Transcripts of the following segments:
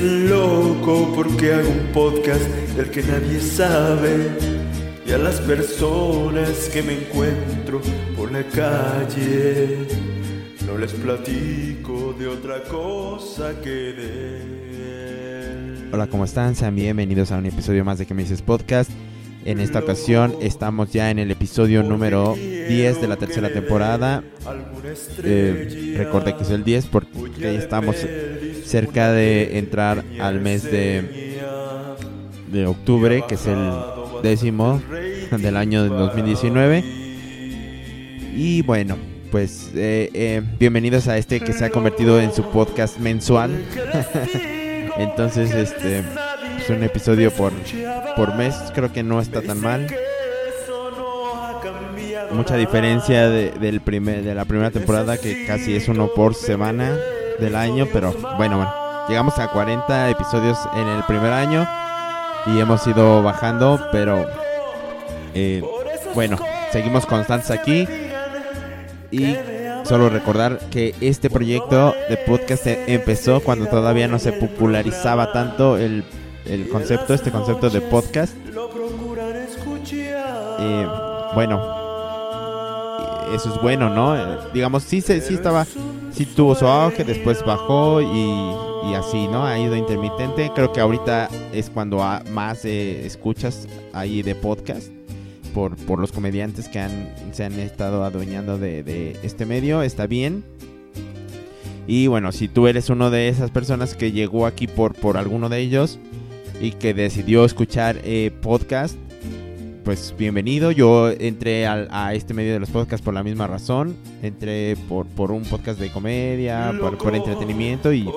dicen loco porque hago un podcast del que nadie sabe. Y a las personas que me encuentro por la calle, no les platico de otra cosa que de él. Hola, ¿cómo están? Sean bienvenidos a un episodio más de Que me dices podcast. En esta ocasión estamos ya en el episodio número 10 de la tercera temporada. Eh, recordé que es el 10 porque estamos cerca de entrar al mes de, de octubre, que es el décimo del año de 2019. Y bueno, pues eh, eh, bienvenidos a este que se ha convertido en su podcast mensual. Entonces, este es un episodio por, por mes, creo que no está tan mal. Mucha diferencia de, del primer, de la primera temporada, que casi es uno por semana del año, pero bueno, llegamos a 40 episodios en el primer año y hemos ido bajando, pero eh, bueno, seguimos constantes aquí y solo recordar que este proyecto de podcast empezó cuando todavía no se popularizaba tanto el, el concepto, este concepto de podcast. Eh, bueno, eso es bueno, ¿no? Eh, digamos, sí, sí estaba, sí tuvo su auge, después bajó y, y así, ¿no? Ha ido intermitente. Creo que ahorita es cuando más eh, escuchas ahí de podcast por, por los comediantes que han, se han estado adueñando de, de este medio. Está bien. Y bueno, si tú eres uno de esas personas que llegó aquí por, por alguno de ellos y que decidió escuchar eh, podcast, pues bienvenido. Yo entré a este medio de los podcasts por la misma razón. Entré por, por un podcast de comedia, por, entretenimiento y,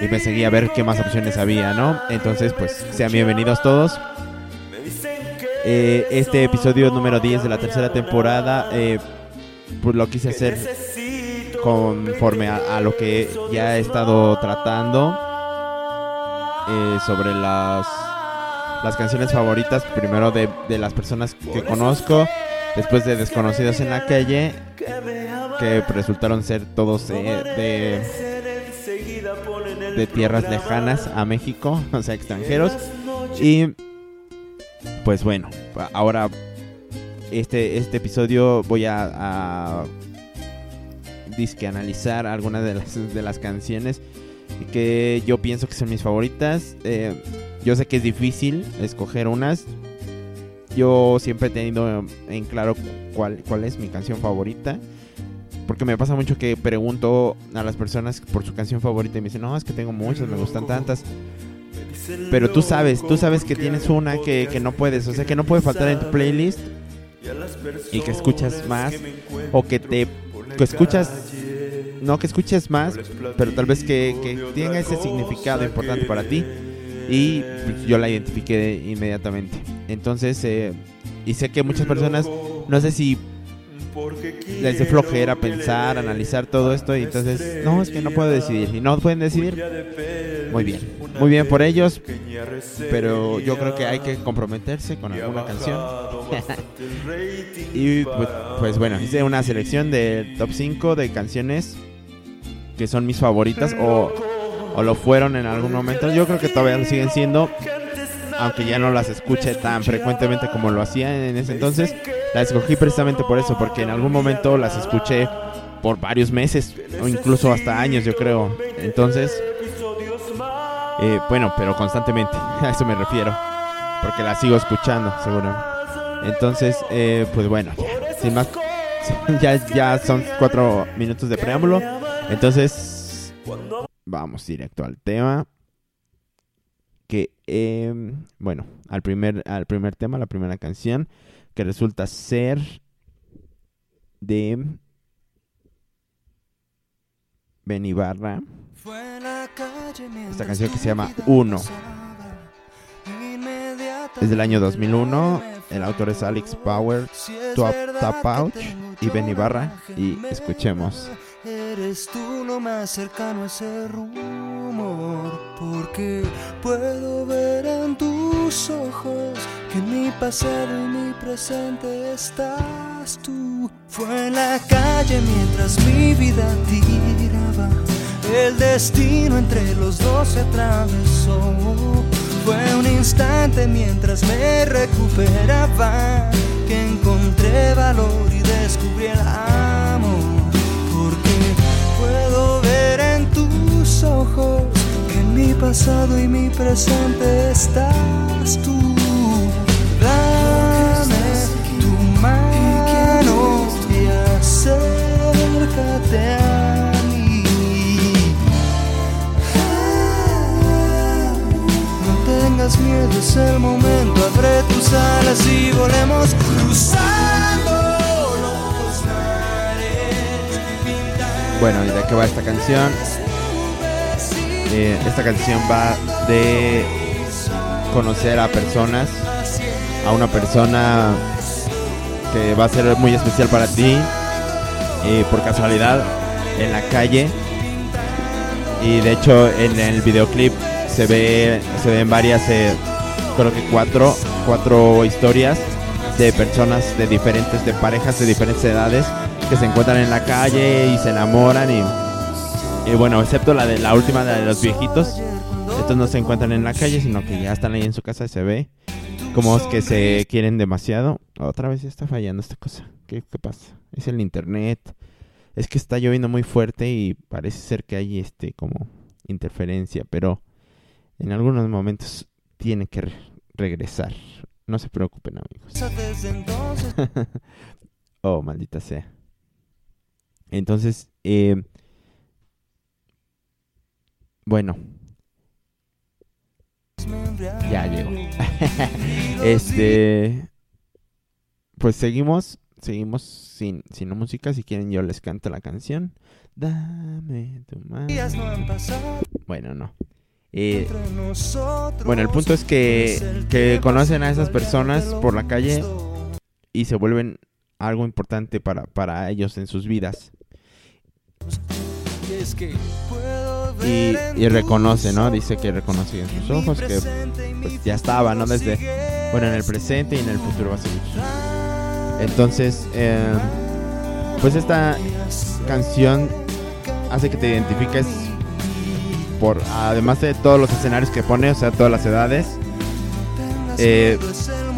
y, me seguí a ver qué más opciones había, ¿no? Entonces, pues sean bienvenidos todos. Eh, este episodio número 10 de la tercera temporada, eh, pues lo quise hacer conforme a, lo que ya he estado tratando eh, sobre las las canciones favoritas, primero de, de las personas que conozco, después de desconocidos en la calle, que resultaron ser todos de, de tierras lejanas a México, o sea, extranjeros. Y pues bueno, ahora este, este episodio voy a, a disque analizar algunas de las, de las canciones que yo pienso que son mis favoritas. Eh, yo sé que es difícil escoger unas. Yo siempre he tenido en claro cuál, cuál es mi canción favorita. Porque me pasa mucho que pregunto a las personas por su canción favorita y me dicen, no, es que tengo muchas, me gustan tantas. Pero tú sabes, tú sabes que tienes una que, que no puedes, o sea, que no puede faltar en tu playlist y que escuchas más o que te que escuchas no que escuches más, pero tal vez que, que tenga ese significado importante para ti y yo la identifiqué inmediatamente. Entonces, eh, y sé que muchas personas, no sé si les de flojera pensar, analizar todo esto y entonces, no, es que no puedo decidir y no pueden decidir. Muy bien, muy bien por ellos, pero yo creo que hay que comprometerse con alguna canción. y pues, pues, bueno, hice una selección de top 5 de canciones que son mis favoritas o o lo fueron en algún momento. Yo creo que todavía lo siguen siendo, aunque ya no las escuche tan frecuentemente como lo hacía en ese entonces. Las escogí precisamente por eso, porque en algún momento las escuché por varios meses o incluso hasta años, yo creo. Entonces, eh, bueno, pero constantemente, a eso me refiero, porque las sigo escuchando, seguro. Entonces, eh, pues bueno, sin más, ya, ya son cuatro minutos de preámbulo. Entonces, vamos directo al tema. Que, eh, bueno, al primer, al primer tema, la primera canción, que resulta ser de Benibarra. Esta canción que se llama Uno. Es del año 2001. El autor es Alex Power, Top Tap y Benibarra. Y escuchemos. Eres tú lo más cercano a ese rumor, porque puedo ver en tus ojos que mi pasado y mi presente estás tú. Fue en la calle mientras mi vida tiraba El destino entre los dos se atravesó. Fue un instante mientras me recuperaba que encontré valor y descubrí el amor. Ojos que en mi pasado y mi presente estás tú. Dame tu mano y acércate a mí. No tengas miedo, es el momento. Abre tus alas y volemos cruzando Bueno, ¿y de qué va esta canción? Eh, esta canción va de conocer a personas, a una persona que va a ser muy especial para ti, eh, por casualidad, en la calle. Y de hecho en el videoclip se ve se ven varias, eh, creo que cuatro, cuatro historias de personas de diferentes, de parejas de diferentes edades que se encuentran en la calle y se enamoran y, y bueno, excepto la de la última la de los viejitos, estos no se encuentran en la calle, sino que ya están ahí en su casa y se ve como es que se quieren demasiado. Otra vez está fallando esta cosa. ¿Qué, qué pasa? Es el internet. Es que está lloviendo muy fuerte y parece ser que hay este como interferencia, pero en algunos momentos tiene que re- regresar. No se preocupen, amigos. Oh, maldita sea. Entonces, eh, bueno, ya llegó. este, pues seguimos, seguimos sin, sin música. Si quieren, yo les canto la canción. Dame tu mano. Bueno, no. Eh, bueno, el punto es que, que conocen a esas personas por la calle y se vuelven algo importante para, para ellos en sus vidas. Es que puedo Y, y reconoce, ¿no? Dice que reconoce en sus ojos que pues ya estaba, ¿no? Desde, bueno, en el presente y en el futuro va a seguir. Entonces, eh, pues esta canción hace que te identifiques por, además de todos los escenarios que pone, o sea, todas las edades. Eh,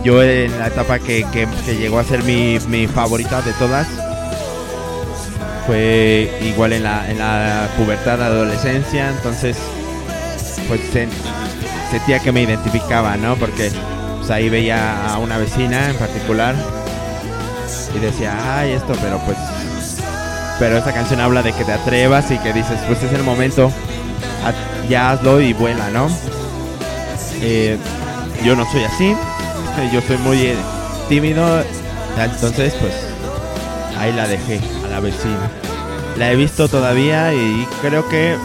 yo en la etapa que, que- que llegó a ser mi, mi favorita de todas fue igual en la, en la pubertad, adolescencia, entonces pues sen- sentía que me identificaba, ¿no? Porque pues, ahí veía a una vecina en particular y decía, ay, esto, pero pues... Pero esta canción habla de que te atrevas y que dices, pues es el momento, ya hazlo y vuela, ¿no? Eh, yo no soy así, yo soy muy eh, tímido, entonces pues ahí la dejé la vecina. La he visto todavía y creo que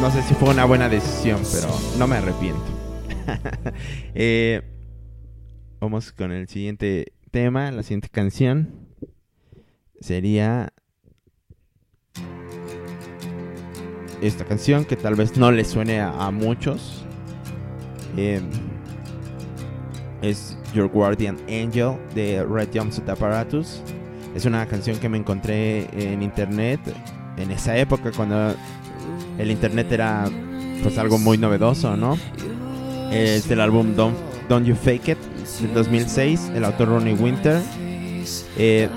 no sé si fue una buena decisión, pero no me arrepiento. Eh, vamos con el siguiente tema, la siguiente canción sería esta canción que tal vez no le suene a, muchos. Eh, es Your Guardian Angel de Red Jumpsuit Apparatus. Es una canción que me encontré en internet en esa época cuando el internet era pues algo muy novedoso, ¿no? Es del álbum Don't, Don't You Fake It del 2006, el autor Ronnie Winter. Eh,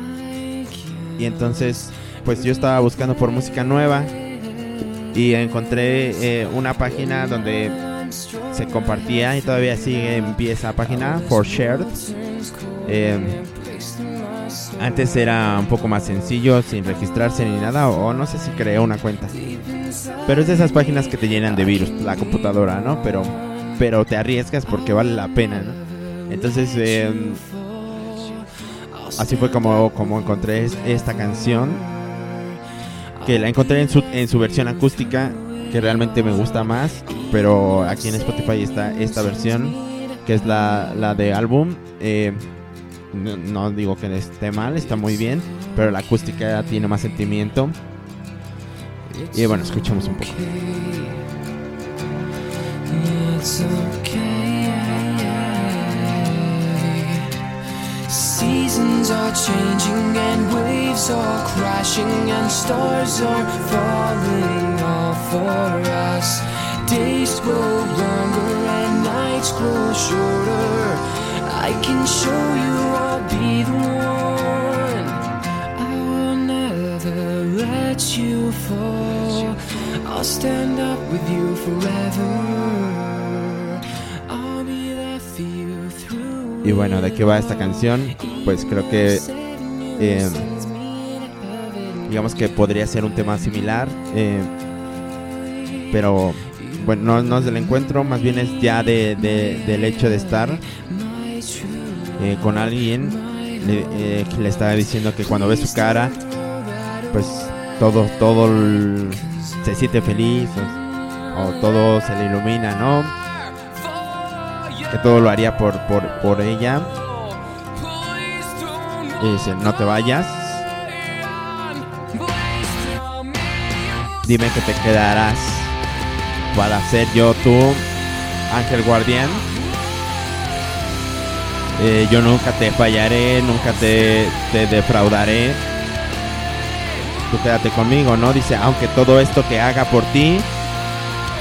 y entonces pues yo estaba buscando por música nueva y encontré eh, una página donde se compartía y todavía sigue en pie esa página, For Shared. Eh, antes era un poco más sencillo, sin registrarse ni nada, o, no sé si creé una cuenta. Pero es de esas páginas que te llenan de virus, la computadora, ¿no? Pero, pero te arriesgas porque vale la pena, ¿no? Entonces, eh, así fue como, como encontré es- esta canción. Que la encontré en su, en su versión acústica, que realmente me gusta más. Pero aquí en Spotify está esta versión, que es la, la de álbum. Eh, no, no digo que esté mal, está muy bien, pero la acústica tiene más sentimiento. Y bueno, escuchamos un poco. Seasons are changing and waves are crashing and stars are falling all for us. Days grow longer and nights grow shorter. I can show you I'll be the one. I will never let you fall. I'll stand up with you forever. I'll be there for through. Y bueno, ¿de qué va esta canción? Pues creo que eh, digamos que podría ser un tema similar, eh, pero bueno, no, no es del encuentro, más bien es ya de, de- del hecho de estar eh, con alguien le, eh, le estaba diciendo que cuando ve su cara, pues todo, todo se siente feliz o, o todo se le ilumina, ¿no? Que todo lo haría por, por, por ella. Y dice, no te vayas. Dime que te quedarás para ser yo tu ángel guardián. Eh, yo nunca te fallaré, nunca te, te defraudaré. Tú quédate conmigo, ¿no? Dice, aunque todo esto que haga por ti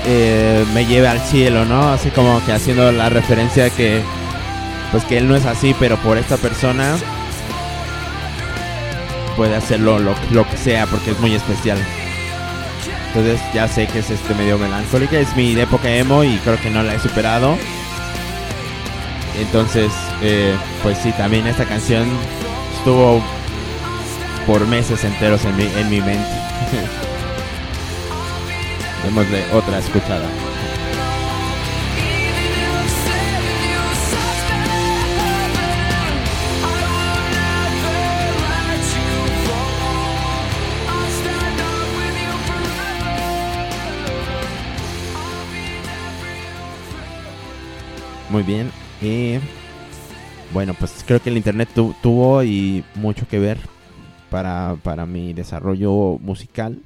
eh, me lleve al cielo, ¿no? Así como que haciendo la referencia que, pues que él no es así, pero por esta persona puede hacerlo lo, lo que sea porque es muy especial. Entonces ya sé que es este medio melancólica, es mi época emo y creo que no la he superado. Entonces, eh, pues sí, también esta canción estuvo por meses enteros en mi, en mi mente. Démosle otra escuchada. Muy bien. Y bueno, pues creo que el internet tu- tuvo y mucho que ver para, para mi desarrollo musical.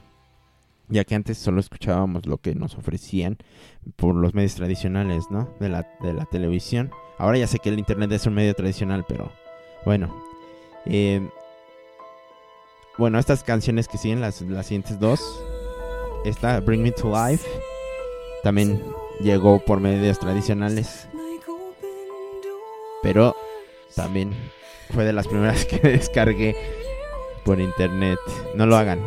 Ya que antes solo escuchábamos lo que nos ofrecían por los medios tradicionales, ¿no? De la, de la televisión. Ahora ya sé que el internet es un medio tradicional, pero bueno. Eh, bueno, estas canciones que siguen, las, las siguientes dos. Esta, Bring Me to Life, también llegó por medios tradicionales. Pero también fue de las primeras que descargué por internet. No lo hagan.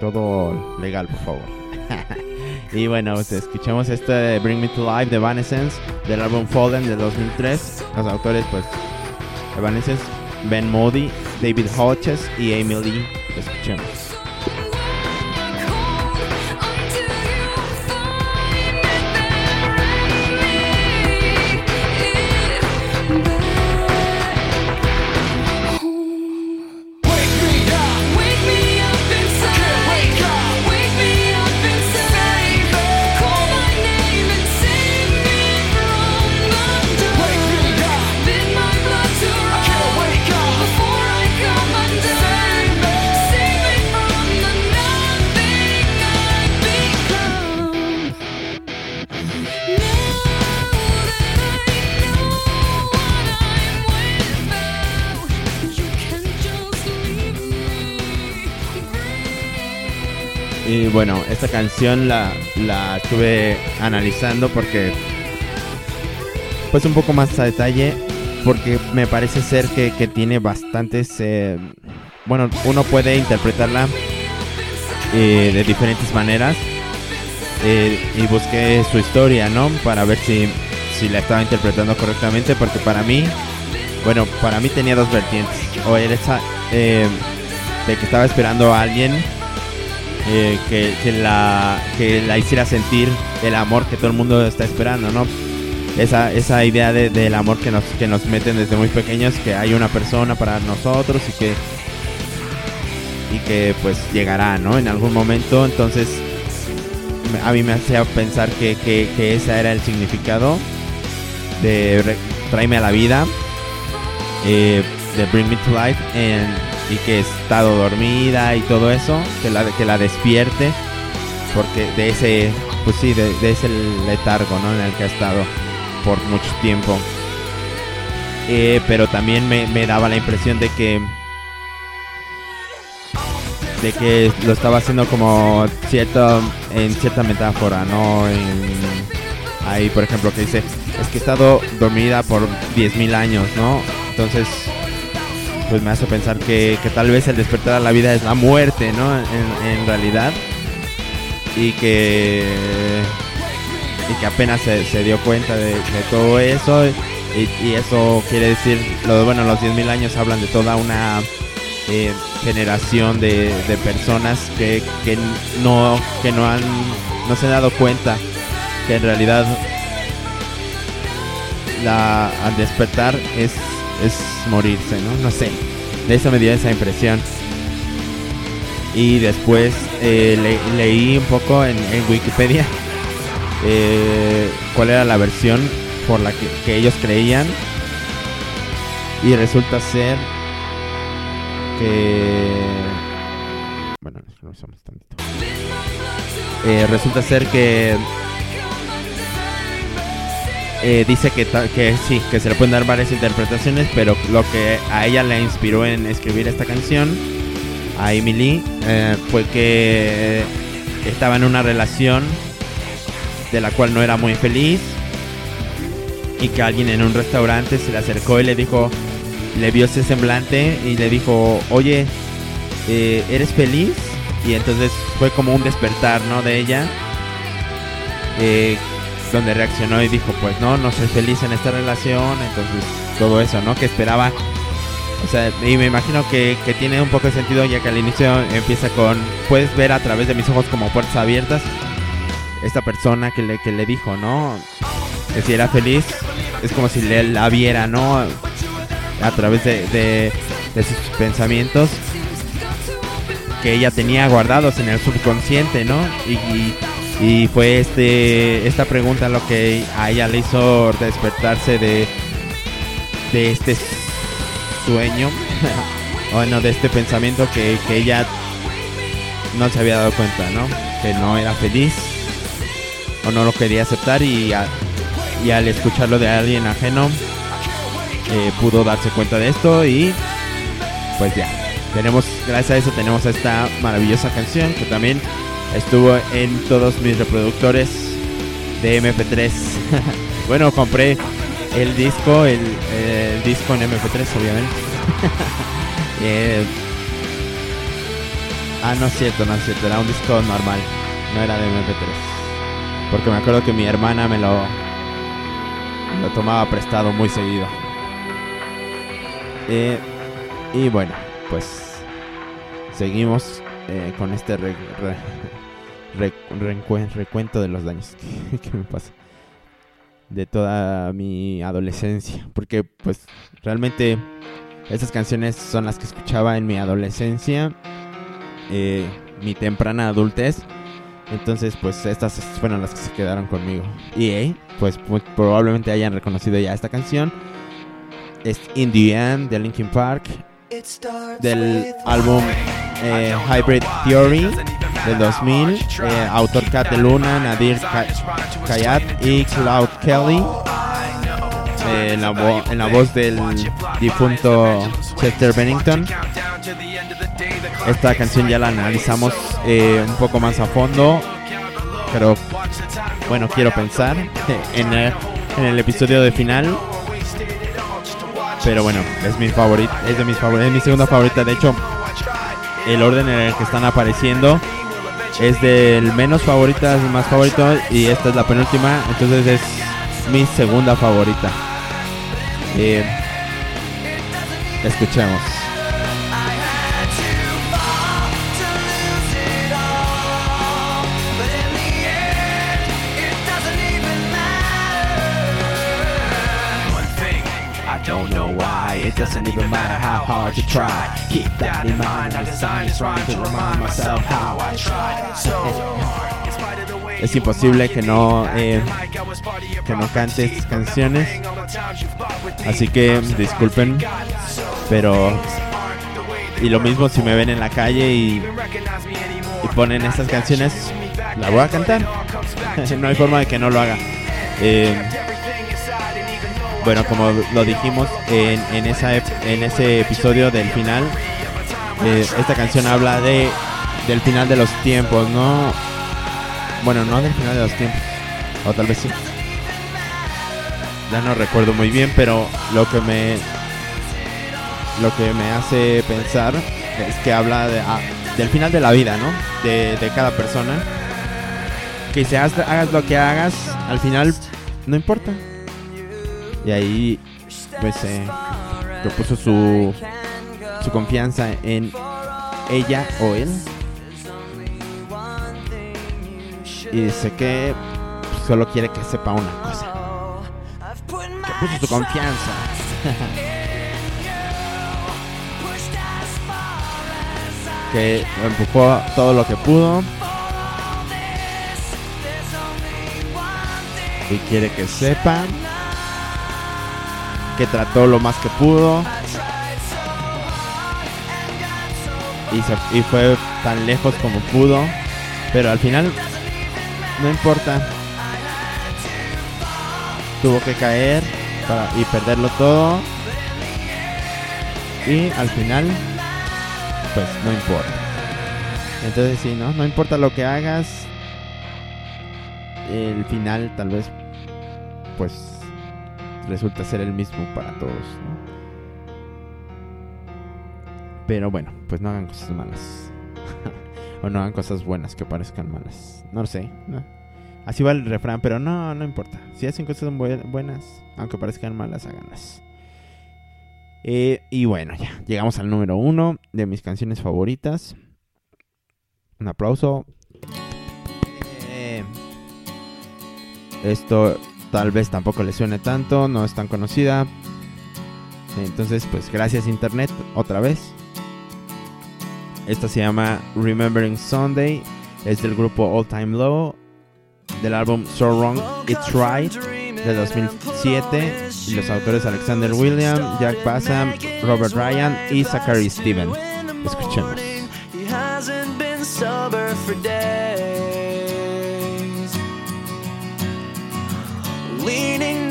Todo legal, por favor. y bueno, pues, escuchemos este Bring Me to Life de Evanescence del álbum Fallen de 2003. Los autores, pues, Evanescence, Ben Modi, David Hodges y Lee. Escuchemos. Bueno, esta canción la, la estuve analizando porque, pues un poco más a detalle, porque me parece ser que, que tiene bastantes, eh, bueno, uno puede interpretarla eh, de diferentes maneras. eh, y busqué su historia, ¿no? Para ver si, si la estaba interpretando correctamente, porque para mí, bueno, para mí tenía dos vertientes. O era esa, de que estaba esperando a alguien eh, que, la, que la hiciera sentir el amor que todo el mundo está esperando, ¿no? Esa, esa idea de- del amor que nos, que nos meten desde muy pequeños, que hay una persona para nosotros y que, y que pues llegará, ¿no? En algún momento, entonces a mí me hacía pensar que, que, que ese era el significado de tráeme a la vida, eh, de Bring Me to Life, en- y que he estado dormida y todo eso, que la, que la despierte, porque de ese, pues sí, de, ese letargo, ¿no? En el que ha estado por mucho tiempo. Eh, pero también me, me daba la impresión de que de que lo estaba haciendo como cierto en cierta metáfora, ¿no? En, ahí, por ejemplo, que dice, es que he estado dormida por 10.000 años, ¿no? Entonces, pues me hace pensar que, que, tal vez el despertar a la vida es la muerte, ¿no? En, en realidad. Y que, y que apenas se, se dio cuenta de, de todo eso. Y, y, eso quiere decir, lo, bueno, los 10.000 años hablan de toda una eh, generación de, de personas que, que, no, que no, han, no se han dado cuenta que en realidad la, al despertar es, es morirse, ¿no? No sé. De eso me dio esa impresión. Y después eh, le, leí un poco en, Wikipedia eh, cuál era la versión por la que, que, ellos creían. Y resulta ser que... Bueno. Eh, resulta ser que eh, dice que, que sí, que se le pueden dar varias interpretaciones, pero lo que a ella le inspiró en escribir esta canción, a Emily, eh, fue que estaba en una relación de la cual no era muy feliz y que alguien en un restaurante se le acercó y le dijo, le vio ese semblante y le dijo, oye, eh, ¿eres feliz? Y entonces fue como un despertar, ¿no? De ella. Donde reaccionó y dijo, pues no, no soy feliz en esta relación, entonces todo eso, ¿no? Que esperaba, o sea, y me imagino que, que tiene un poco de sentido ya que al inicio empieza con, puedes ver a través de mis ojos como puertas abiertas, esta persona que le, que le dijo, ¿no? Que si era feliz, es como si le, la viera, ¿no? A través de, de, sus pensamientos que ella tenía guardados en el subconsciente, ¿no? Y y fue este esta pregunta lo que a ella le hizo despertarse de de este sueño bueno de este pensamiento que, que, ella no se había dado cuenta no que no era feliz o no lo quería aceptar y, a, y al escucharlo de alguien ajeno eh, pudo darse cuenta de esto y pues ya tenemos gracias a eso tenemos esta maravillosa canción que también estuvo en todos mis reproductores de MP3. bueno, compré el disco, el, disco en MP3, obviamente. eh, ah, no es cierto, no es cierto, era un disco normal, no era de MP3. Porque me acuerdo que mi hermana me lo, lo tomaba prestado muy seguido. Eh, y bueno, pues seguimos eh, con este re, re, re, recuento de los daños que, me pasa de toda mi adolescencia. Porque pues realmente esas canciones son las que escuchaba en mi adolescencia eh, mi temprana adultez. Entonces pues estas fueron las que se quedaron conmigo. Y eh, pues, pues, probablemente hayan reconocido ya esta canción. Es In the End de Linkin Park del álbum eh, Hybrid Theory del 2000, eh, autor Kat de Luna, Nadir Kayat y Cloud Kelly. Eh, en, la en, la voz del difunto Chester Bennington. Esta canción ya la analizamos eh, un poco más a fondo, pero bueno, quiero pensar en el, en el episodio de final. Pero bueno, es mi favorita, es de mis favoritas, es mi segunda favorita. De hecho, el orden en el que están apareciendo es del menos favorita al más favorito y esta es la penúltima, entonces es mi segunda favorita. Eh, escuchemos. Doesn't even matter how hard you try. Keep that in mind. I design is trying to remind myself how I tried so hard. Es imposible que no eh, que no cantes canciones. Así que disculpen, pero y lo mismo si me ven en la calle y, y ponen estas canciones, la voy a cantar. no hay forma de que no lo haga. Eh, bueno, como lo dijimos en, en, esa, en ese episodio del final, eh, esta canción habla de del final de los tiempos, ¿no? Bueno, no del final de los tiempos, o tal vez sí. Ya no recuerdo muy bien, pero lo que me lo que me hace pensar es que habla de, ah, del final de la vida, ¿no? De, de cada persona. Que si hagas, hagas lo que hagas, al final no importa. Y ahí, pues, eh, su, su confianza en ella o él. Y dice que solo quiere que sepa una cosa. Que puso su confianza. que empujó todo lo que pudo. Y quiere que sepan que trató lo más que pudo. Y, fue tan lejos como pudo. Pero al final, no importa. Tuvo que caer para, y perderlo todo. Y al final, pues no importa. Entonces sí, ¿no? No importa lo que hagas. El final tal vez, pues resulta ser el mismo para todos. ¿no? Pero bueno, pues no hagan cosas malas. o no hagan cosas buenas que parezcan malas. No lo sé. Así va el refrán, pero no, no importa. Si hacen cosas buenas, aunque parezcan malas, háganlas. Eh, y bueno, ya llegamos al número uno de mis canciones favoritas. Un aplauso. Eh, esto tal vez tampoco le suene tanto, no es tan conocida. Entonces, pues gracias Internet otra vez. Esta se llama Remembering Sunday. Es del grupo All Time Low. Del álbum So Wrong It's Right de 2007. Y los autores Alexander William, Jack Bassam, Robert Ryan y Zachary Steven. Escuchemos.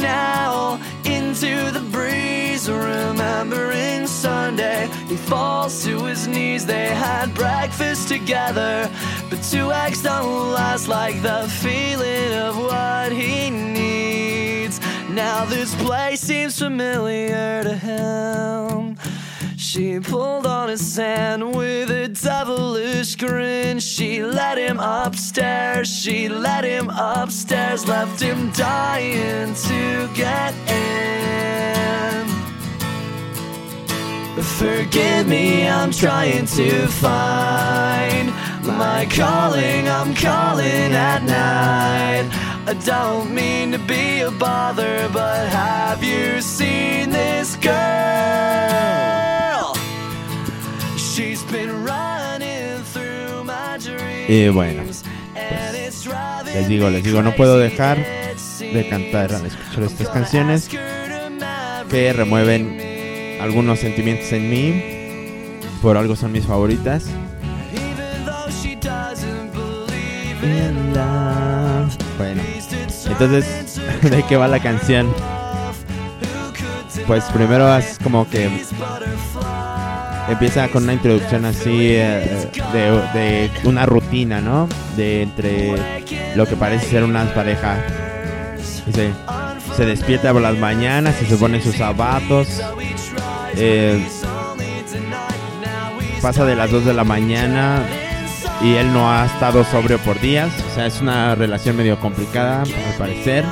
Now into the breeze, remembering Sunday. He falls to his knees, they had breakfast together. But two eggs don't last like the feeling of what he needs. Now this place seems familiar to him. She pulled on his hand with a devilish grin. She led him upstairs, she led him upstairs, left him dying to get in. Forgive me, I'm trying to find my calling, I'm calling at night. I don't mean to be a bother, but have you seen this girl? Y bueno, pues, les digo, les digo, no puedo dejar de cantar al escuchar estas canciones que remueven algunos sentimientos en mí. Por algo son mis favoritas. Bueno, entonces, ¿de qué va la canción? Pues primero es como que empieza con una introducción así eh, de, una rutina, ¿no? De entre lo que parece ser una pareja. Se, se despierta por las mañanas y se pone sus zapatos. Eh, pasa de las 2 de la mañana y él no ha estado sobrio por días. O sea, es una relación medio complicada, al parecer.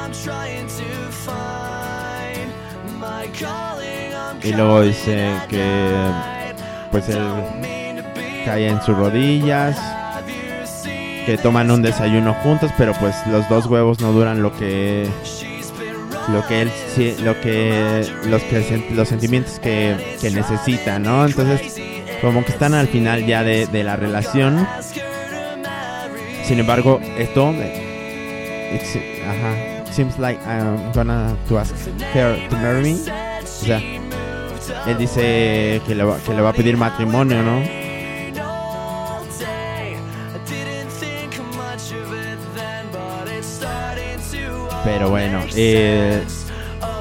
Y luego dice que pues él cae en sus rodillas, que toman un desayuno juntos, pero pues los dos huevos no duran lo que lo que él lo que los que los sentimientos que, que necesita, ¿no? Entonces como que están al final ya de, de la relación. Sin embargo, esto it's, ajá, seems like I'm gonna to ask her to marry me. O sea, él dice que le va, a pedir matrimonio, ¿no? Pero bueno, eh,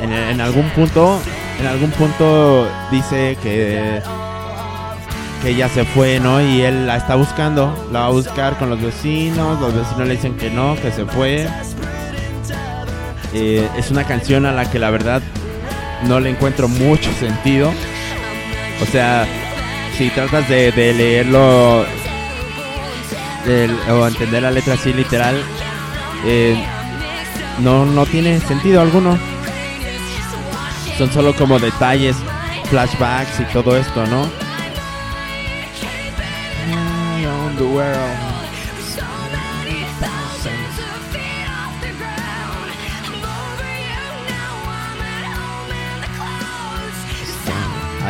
en, en, algún punto, en algún punto dice que que ella se fue, ¿no? Y él la está buscando, la va a buscar con los vecinos, los vecinos le dicen que no, que se fue. Eh, es una canción a la que la verdad no le encuentro mucho sentido. O sea, si tratas de, leerlo o entender la letra así literal, eh, no, no tiene sentido alguno. Son solo como detalles, flashbacks y todo esto, ¿no?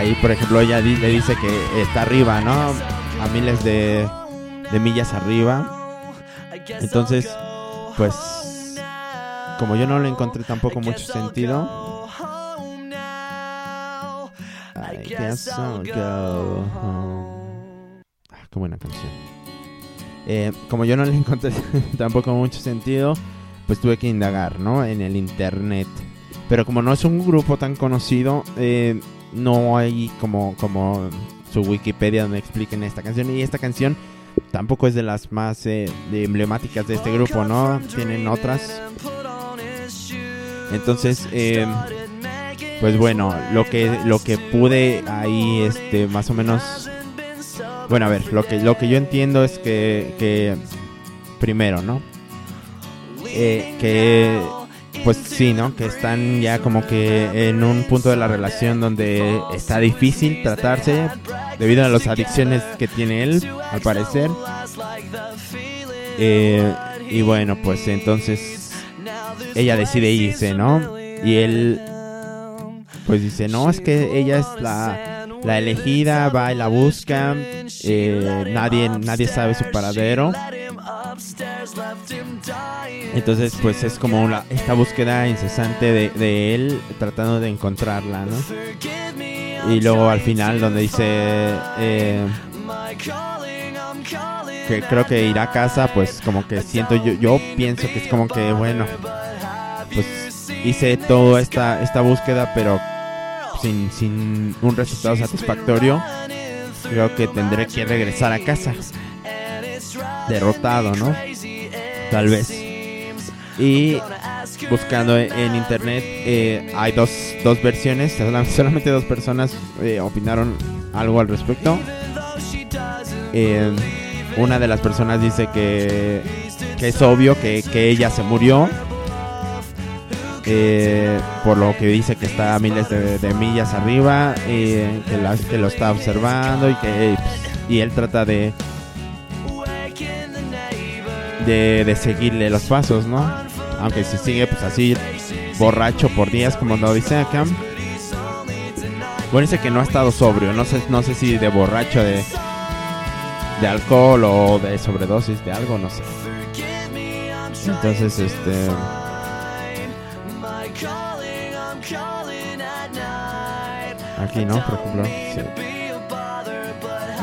Ahí, por ejemplo, ella le dice que está arriba, ¿no? A miles de, millas arriba. Entonces, pues, como yo no le encontré tampoco mucho sentido. I guess I'll go Ah, qué buena canción. Eh, como yo no le encontré tampoco mucho sentido, pues tuve que indagar, ¿no? En el internet. Pero como no es un grupo tan conocido, eh, no hay como, como su Wikipedia donde expliquen esta canción. Y esta canción tampoco es de las más eh, emblemáticas de este grupo, ¿no? Tienen otras. Entonces, eh, pues bueno, lo que, lo que pude ahí, este, más o menos... Bueno, a ver, lo que, lo que yo entiendo es que, que primero, ¿no? Eh, que pues sí, ¿no? Que están ya como que en un punto de la relación donde está difícil tratarse debido a las adicciones que tiene él, al parecer. Eh, y bueno, pues entonces ella decide irse, ¿no? Y él pues dice, no, es que ella es la, la elegida, va y la busca, eh, nadie, nadie sabe su paradero. Entonces, pues es como una, esta búsqueda incesante de, él tratando de encontrarla, ¿no? Y luego al final donde dice eh, que creo que irá a casa, pues como que siento yo, yo pienso que es como que bueno, pues hice toda esta, esta búsqueda, pero sin, sin un resultado satisfactorio. Creo que tendré que regresar a casa derrotado, ¿no? Tal vez. Y buscando en internet eh, hay dos, dos versiones, solamente dos personas eh, opinaron algo al respecto. Eh, una de las personas dice que, que es obvio que, que, ella se murió. por lo que dice que está a miles de, millas arriba, que, que, lo está observando y que y él trata de, de, seguirle los pasos, ¿no? Aunque si sigue pues así borracho por días como lo dice acá. Bueno, dice que no ha estado sobrio, no sé, no sé si de borracho de, de alcohol o de sobredosis de algo, no sé. Entonces, este... Aquí, ¿no? Por ejemplo.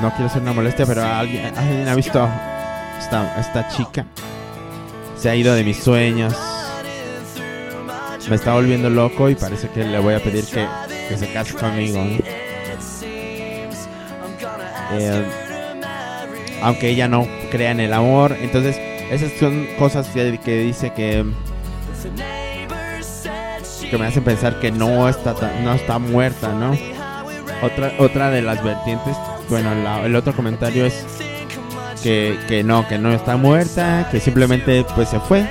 No quiero ser una molestia, pero alguien, alguien ha visto esta, chica se ha ido de mis sueños. Me está volviendo loco y parece que le voy a pedir que, se case conmigo. Eh, aunque ella no crea en el amor. Entonces, esas son cosas que, dice que que me hacen pensar que no está no está muerta, ¿no? Otra otra de las vertientes, bueno, el otro comentario es que, no, que no está muerta, que simplemente pues se fue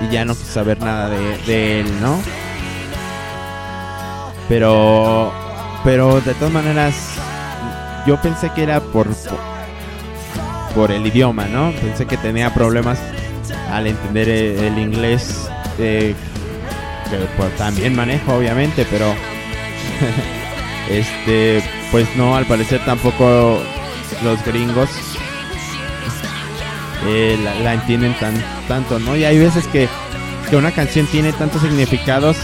y ya no quiso saber nada de, él, ¿no? Pero, pero de todas maneras, yo pensé que era por, por, el idioma, ¿no? Pensé que tenía problemas al entender el, inglés, eh, que pues, también manejo obviamente, pero este, pues no, al parecer tampoco los gringos eh, la, entienden tan, tanto, ¿no? Y hay veces que, que una canción tiene tantos significados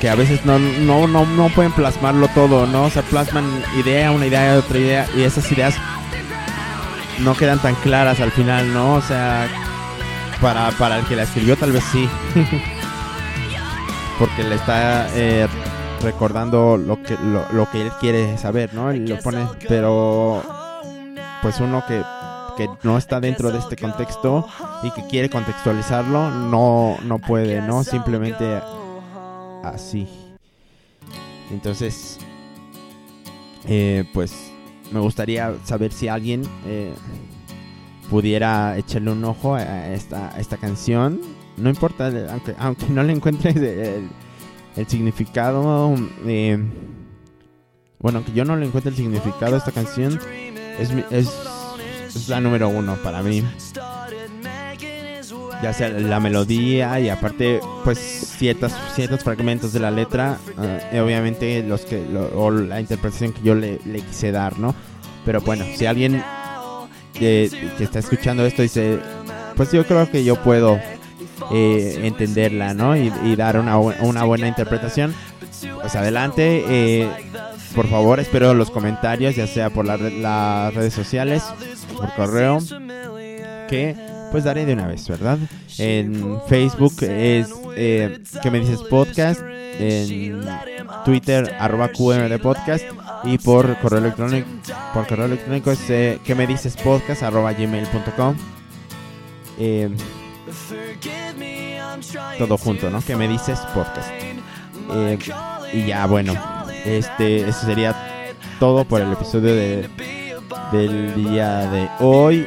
que a veces no, no, no, no pueden plasmarlo todo, ¿no? O sea, plasman idea, una idea, otra idea, y esas ideas no quedan tan claras al final, ¿no? O sea, para, para el que la escribió tal vez sí. Porque le está eh, recordando lo que lo, que él quiere saber, ¿no? Lo pone, pero pues uno que, que no está dentro de este contexto y que quiere contextualizarlo no no puede, ¿no? Simplemente así. Entonces, eh, pues me gustaría saber si alguien eh, pudiera echarle un ojo a esta, esta canción. No importa, aunque, aunque no le encuentres el, significado. Eh, bueno, aunque yo no le encuentre el significado a esta canción, es, es, la número uno para mí ya sea la melodía y aparte pues ciertas ciertos fragmentos de la letra eh, obviamente los que o la interpretación que yo le, quise dar no pero bueno si alguien que está escuchando esto dice pues yo creo que yo puedo eh, entenderla no y, dar una, buena interpretación. Pues adelante eh, por favor espero los comentarios ya sea por las redes sociales por correo que pues daré de una vez, ¿verdad? En Facebook es eh, que me dices podcast, en Twitter arroba QMD podcast y por correo electrónico por correo electrónico es eh, que me dices podcast arroba gmail.com eh, todo junto, ¿no? Que me dices podcast eh, y ya bueno, este eso sería todo por el episodio de del día de hoy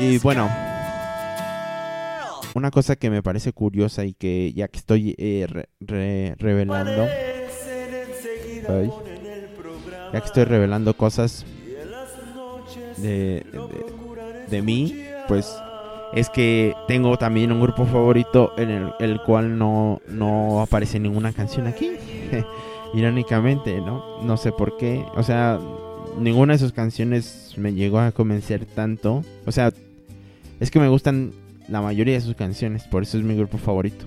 y bueno una cosa que me parece curiosa y que ya que estoy eh, revelando, ya que estoy revelando cosas de, de, mí, pues es que tengo también un grupo favorito en el, el cual no, no aparece ninguna canción aquí. Irónicamente, ¿no? No sé por qué. O sea, ninguna de sus canciones me llegó a convencer tanto. O sea, es que me gustan la mayoría de sus canciones, por eso es mi grupo favorito.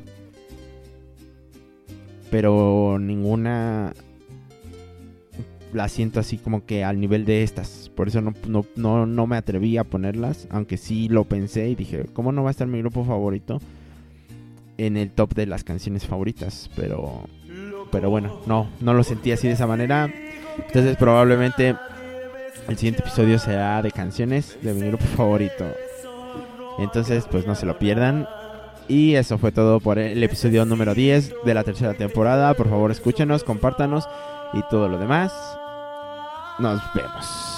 Pero ninguna la siento así como que al nivel de estas. Por eso no, no, no, me atreví a ponerlas, aunque sí lo pensé y dije, ¿cómo no va a estar mi grupo favorito en el top de las canciones favoritas? Pero, pero bueno, no, no lo sentí así de esa manera. Entonces probablemente el siguiente episodio será de canciones de mi grupo favorito. Entonces, pues no se lo pierdan. Y eso fue todo por el episodio número 10 de la tercera temporada. Por favor, escúchenos, compártanos y todo lo demás. Nos vemos.